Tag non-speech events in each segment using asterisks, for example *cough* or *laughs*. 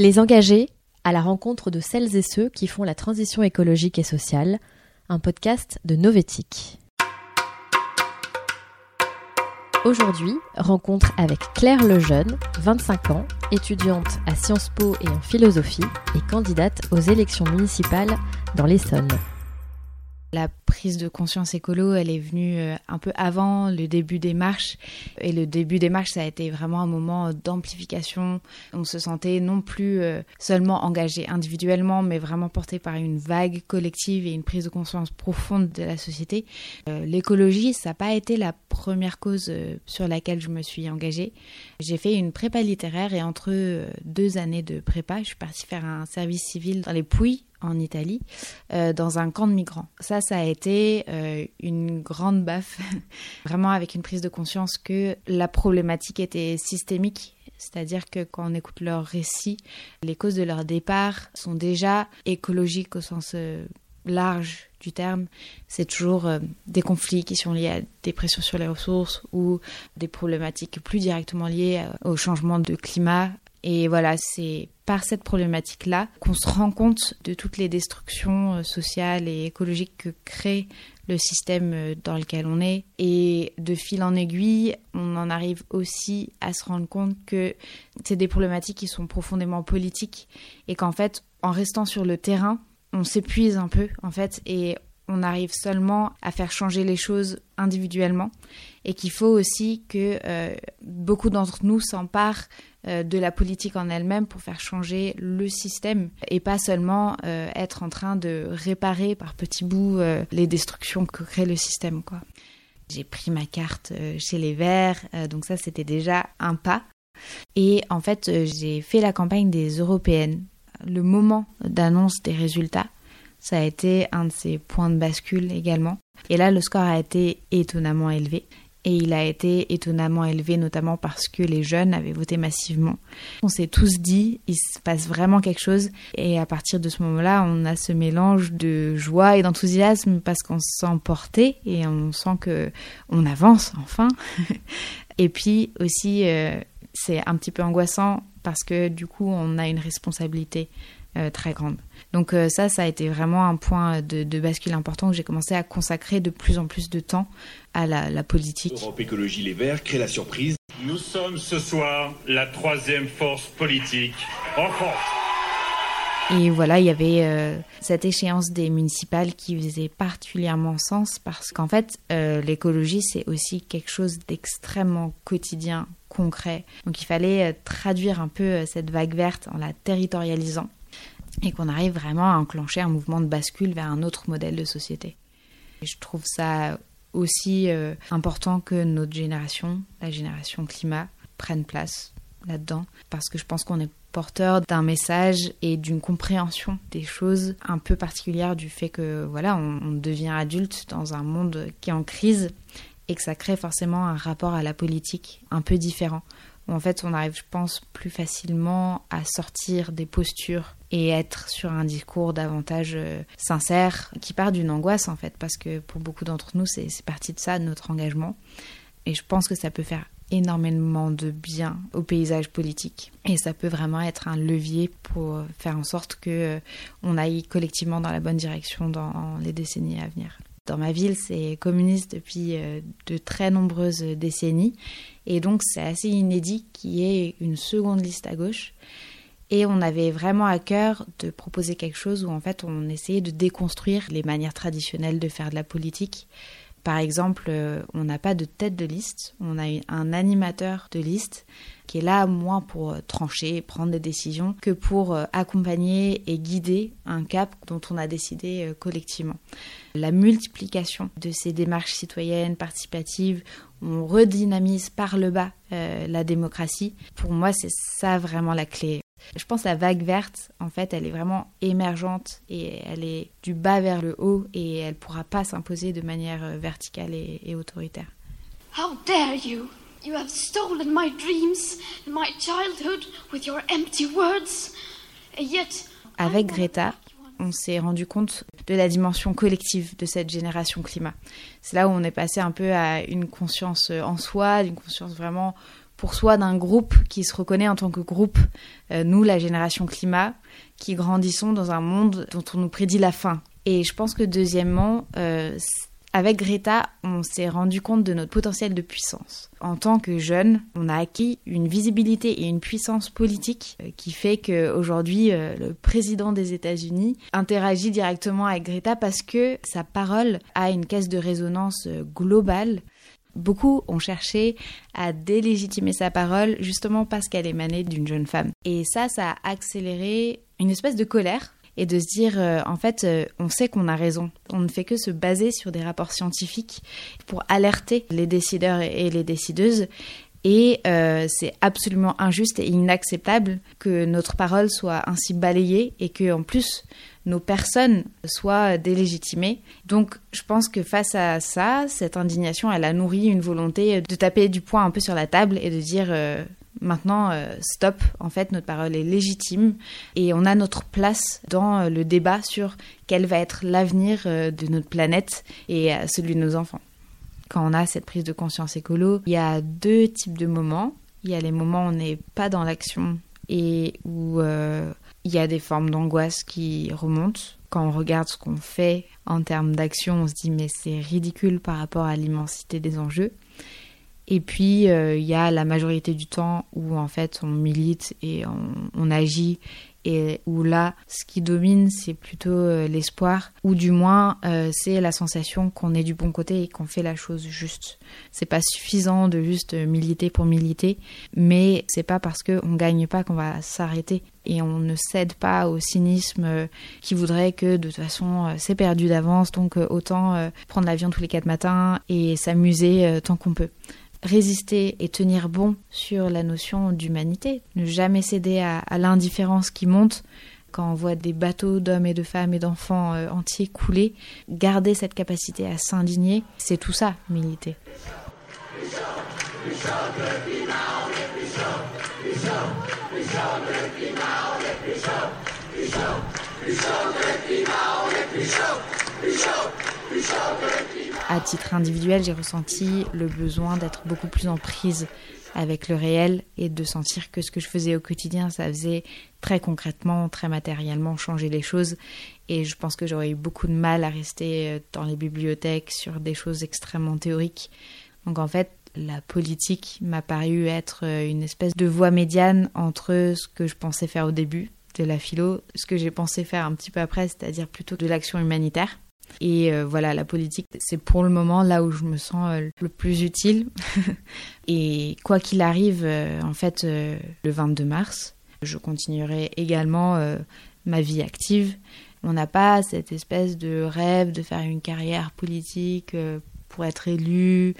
Les engagés à la rencontre de celles et ceux qui font la transition écologique et sociale, un podcast de Novétique. Aujourd'hui, rencontre avec Claire Lejeune, 25 ans, étudiante à Sciences Po et en philosophie et candidate aux élections municipales dans l'Essonne. La prise de conscience écolo, elle est venue euh, un peu avant le début des marches. Et le début des marches, ça a été vraiment un moment d'amplification. On se sentait non plus euh, seulement engagé individuellement, mais vraiment porté par une vague collective et une prise de conscience profonde de la société. Euh, l'écologie, ça n'a pas été la première cause sur laquelle je me suis engagée. J'ai fait une prépa littéraire et entre deux années de prépa, je suis partie faire un service civil dans les Pouilles en Italie, euh, dans un camp de migrants. Ça, ça a été euh, une grande baffe, *laughs* vraiment avec une prise de conscience que la problématique était systémique. C'est-à-dire que quand on écoute leurs récits, les causes de leur départ sont déjà écologiques au sens euh, large du terme. C'est toujours des conflits qui sont liés à des pressions sur les ressources ou des problématiques plus directement liées au changement de climat, et voilà, c'est par cette problématique-là qu'on se rend compte de toutes les destructions euh, sociales et écologiques que crée le système euh, dans lequel on est. Et de fil en aiguille, on en arrive aussi à se rendre compte que c'est des problématiques qui sont profondément politiques et qu'en fait, en restant sur le terrain, on s'épuise un peu, en fait, et on arrive seulement à faire changer les choses individuellement et qu'il faut aussi que euh, beaucoup d'entre nous s'emparent euh, de la politique en elle-même pour faire changer le système et pas seulement euh, être en train de réparer par petits bouts les destructions que crée le système. Quoi. J'ai pris ma carte chez les Verts, donc ça c'était déjà un pas. Et en fait, j'ai fait la campagne des européennes. Le moment d'annonce des résultats, ça a été un de ces points de bascule également. Et là, le score a été étonnamment élevé. Et il a été étonnamment élevé, notamment parce que les jeunes avaient voté massivement. On s'est tous dit, il se passe vraiment quelque chose. Et à partir de ce moment-là, on a ce mélange de joie et d'enthousiasme parce qu'on se sent porté et on sent que on avance enfin. *laughs* et puis aussi, euh, c'est un petit peu angoissant parce que du coup, on a une responsabilité euh, très grande. Donc euh, ça, ça a été vraiment un point de, bascule important où j'ai commencé à consacrer de plus en plus de temps à la, politique. Europe Écologie Les Verts crée la surprise. Nous sommes ce soir la troisième force politique en France. Et voilà, il y avait euh, cette échéance des municipales qui faisait particulièrement sens parce qu'en fait, euh, l'écologie, c'est aussi quelque chose d'extrêmement quotidien, concret. Donc il fallait traduire un peu cette vague verte en la territorialisant et qu'on arrive vraiment à enclencher un mouvement de bascule vers un autre modèle de société. je trouve ça aussi euh, important que notre génération, la génération climat, prenne place là-dedans, parce que je pense qu'on est porteur d'un message et d'une compréhension des choses un peu particulière du fait que voilà, on, devient adulte dans un monde qui est en crise et que ça crée forcément un rapport à la politique un peu différent en fait on arrive, je pense, plus facilement à sortir des postures et être sur un discours davantage euh, sincère qui part d'une angoisse en fait, parce que pour beaucoup d'entre nous, c'est parti de ça, notre engagement. Et je pense que ça peut faire énormément de bien au paysage politique et ça peut vraiment être un levier pour faire en sorte que euh, on aille collectivement dans la bonne direction dans les décennies à venir. Dans ma ville, c'est communiste depuis euh, de très nombreuses décennies. Et donc, c'est assez inédit qu'il y ait une seconde liste à gauche. Et on avait vraiment à cœur de proposer quelque chose où, en fait, on essayait de déconstruire les manières traditionnelles de faire de la politique. Par exemple, euh, on n'a pas de tête de liste, on a un animateur de liste qui est là moins pour euh, trancher, prendre des décisions, que pour accompagner et guider un cap dont on a décidé collectivement la multiplication de ces démarches citoyennes, participatives, on redynamise par le bas euh, la démocratie. Pour moi, c'est ça vraiment la clé. Je pense que la vague verte, en fait, elle est vraiment émergente et elle est du bas vers le haut et elle ne pourra pas s'imposer de manière euh, verticale et, et autoritaire. How dare you! You have stolen my dreams and my childhood with your empty words. And yet, Avec Greta, on s'est rendu compte de la dimension collective de cette génération climat. C'est là où on est passé un peu à une conscience en soi, une conscience vraiment pour soi d'un groupe qui se reconnaît en tant que groupe, euh, nous, la génération climat, qui grandissons dans un monde dont on nous prédit la fin. Et je pense que deuxièmement, euh, avec Greta, on s'est rendu compte de notre potentiel de puissance. En tant que jeune, on a acquis une visibilité et une puissance politique euh, qui fait qu'aujourd'hui, euh, le président des États-Unis interagit directement avec Greta parce que sa parole a une caisse de résonance globale. Beaucoup ont cherché à délégitimer sa parole justement parce qu'elle émanait d'une jeune femme. Et ça, ça a accéléré une espèce de colère et de se dire, euh, en fait, euh, on sait qu'on a raison. On ne fait que se baser sur des rapports scientifiques pour alerter les décideurs et les décideuses. Et euh, c'est absolument injuste et inacceptable que notre parole soit ainsi balayée et que, en plus, nos personnes soient délégitimées. Donc, je pense que face à ça, cette indignation, elle a nourri une volonté de taper du poing un peu sur la table et de dire Maintenant, euh, stop, en fait, notre parole est légitime et on a notre place dans euh, le débat sur quel va être l'avenir euh, de notre planète et celui de nos enfants. Quand on a cette prise de conscience écolo, il y a deux types de moments. Il y a les moments où on n'est pas dans l'action et où il y a des formes d'angoisse qui remontent. Quand on regarde ce qu'on fait en termes d'action, on se dit mais c'est ridicule par rapport à l'immensité des enjeux. Et puis, euh, il y a la majorité du temps où, en fait, on milite et on, agit et où là, ce qui domine, c'est plutôt euh, l'espoir, ou du moins, euh, c'est la sensation qu'on est du bon côté et qu'on fait la chose juste. C'est pas suffisant de juste militer pour militer, mais c'est pas parce qu'on gagne pas qu'on va s'arrêter. Et on ne cède pas au cynisme qui voudrait que de toute façon c'est perdu d'avance, donc autant prendre l'avion tous les quatre matins et s'amuser tant qu'on peut résister et tenir bon sur la notion d'humanité, ne jamais céder à, l'indifférence qui monte quand on voit des bateaux d'hommes et de femmes et d'enfants euh, entiers couler, garder cette capacité à s'indigner, c'est tout ça, militer. À titre individuel, j'ai ressenti le besoin d'être beaucoup plus en prise avec le réel et de sentir que ce que je faisais au quotidien, ça faisait très concrètement, très matériellement changer les choses. Et je pense que j'aurais eu beaucoup de mal à rester euh, dans les bibliothèques sur des choses extrêmement théoriques. Donc en fait, la politique m'a paru être euh, une espèce de voie médiane entre ce que je pensais faire au début de la philo, ce que j'ai pensé faire un petit peu après, c'est-à-dire plutôt de l'action humanitaire. Et euh, voilà, la politique, c'est pour le moment là où je me sens euh, le plus utile. *laughs* et quoi qu'il arrive, euh, en fait, le 22 mars, je continuerai également ma vie active. On n'a pas cette espèce de rêve de faire une carrière politique pour être élu,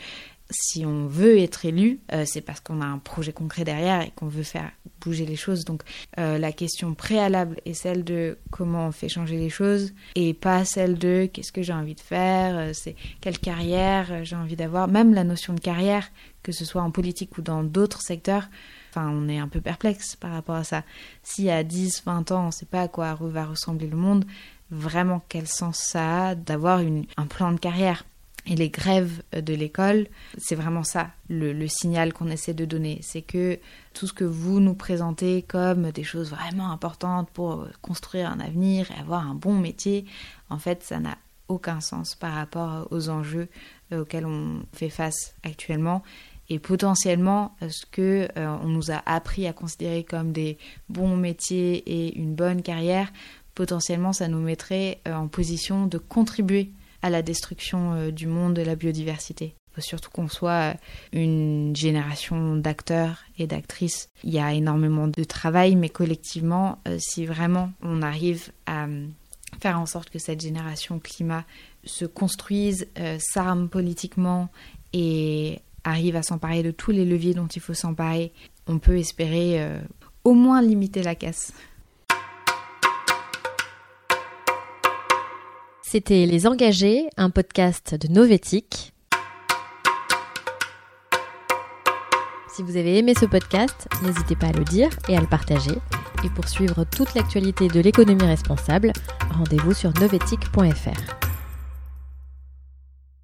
si on veut être élu, euh, c'est parce qu'on a un projet concret derrière et qu'on veut faire bouger les choses. Donc euh, la question préalable est celle de comment on fait changer les choses et pas celle de qu'est-ce que j'ai envie de faire, euh, c'est quelle carrière j'ai envie d'avoir. Même la notion de carrière, que ce soit en politique ou dans d'autres secteurs, enfin on est un peu perplexe par rapport à ça. Si à 10, 20 ans on ne sait pas à quoi va ressembler le monde, vraiment quel sens ça a d'avoir un plan de carrière? Et les grèves de l'école, c'est vraiment ça le, signal qu'on essaie de donner. C'est que tout ce que vous nous présentez comme des choses vraiment importantes pour construire un avenir et avoir un bon métier, en fait, ça n'a aucun sens par rapport aux enjeux euh, auxquels on fait face actuellement. Et potentiellement, euh, ce que euh, on nous a appris à considérer comme des bons métiers et une bonne carrière, potentiellement, ça nous mettrait en position de contribuer à la destruction euh, du monde de la biodiversité. Il faut surtout qu'on soit euh, une génération d'acteurs et d'actrices. Il y a énormément de travail, mais collectivement, euh, si vraiment on arrive à faire en sorte que cette génération climat se construise, s'arme politiquement et arrive à s'emparer de tous les leviers dont il faut s'emparer, on peut espérer au moins limiter la casse. C'était Les Engagés, un podcast de Novétique. Si vous avez aimé ce podcast, n'hésitez pas à le dire et à le partager. Et pour suivre toute l'actualité de l'économie responsable, rendez-vous sur novetic.fr.